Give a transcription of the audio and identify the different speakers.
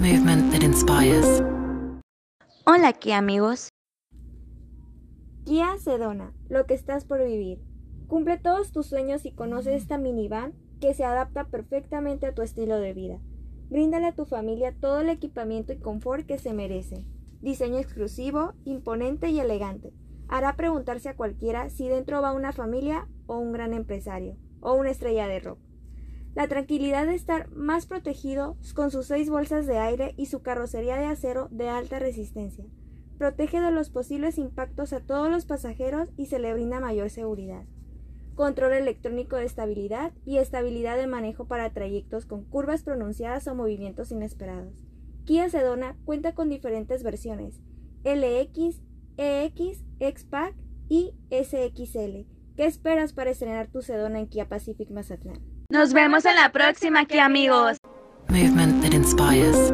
Speaker 1: Movement that inspires.
Speaker 2: Hola aquí amigos.
Speaker 3: Kia Sedona, lo que estás por vivir. Cumple todos tus sueños y conoce esta minivan que se adapta perfectamente a tu estilo de vida. Bríndale a tu familia todo el equipamiento y confort que se merece. Diseño exclusivo, imponente y elegante. Hará preguntarse a cualquiera si dentro va una familia o un gran empresario o una estrella de rock. La tranquilidad de estar más protegido con sus seis bolsas de aire y su carrocería de acero de alta resistencia. Protege de los posibles impactos a todos los pasajeros y se le brinda mayor seguridad. Control electrónico de estabilidad y estabilidad de manejo para trayectos con curvas pronunciadas o movimientos inesperados. Kia Sedona cuenta con diferentes versiones LX, EX, X-Pack y SXL. ¿Qué esperas para estrenar tu Sedona en Kia Pacific Mazatlán?
Speaker 2: Nos vemos en la próxima aquí amigos.
Speaker 1: Movement that inspires.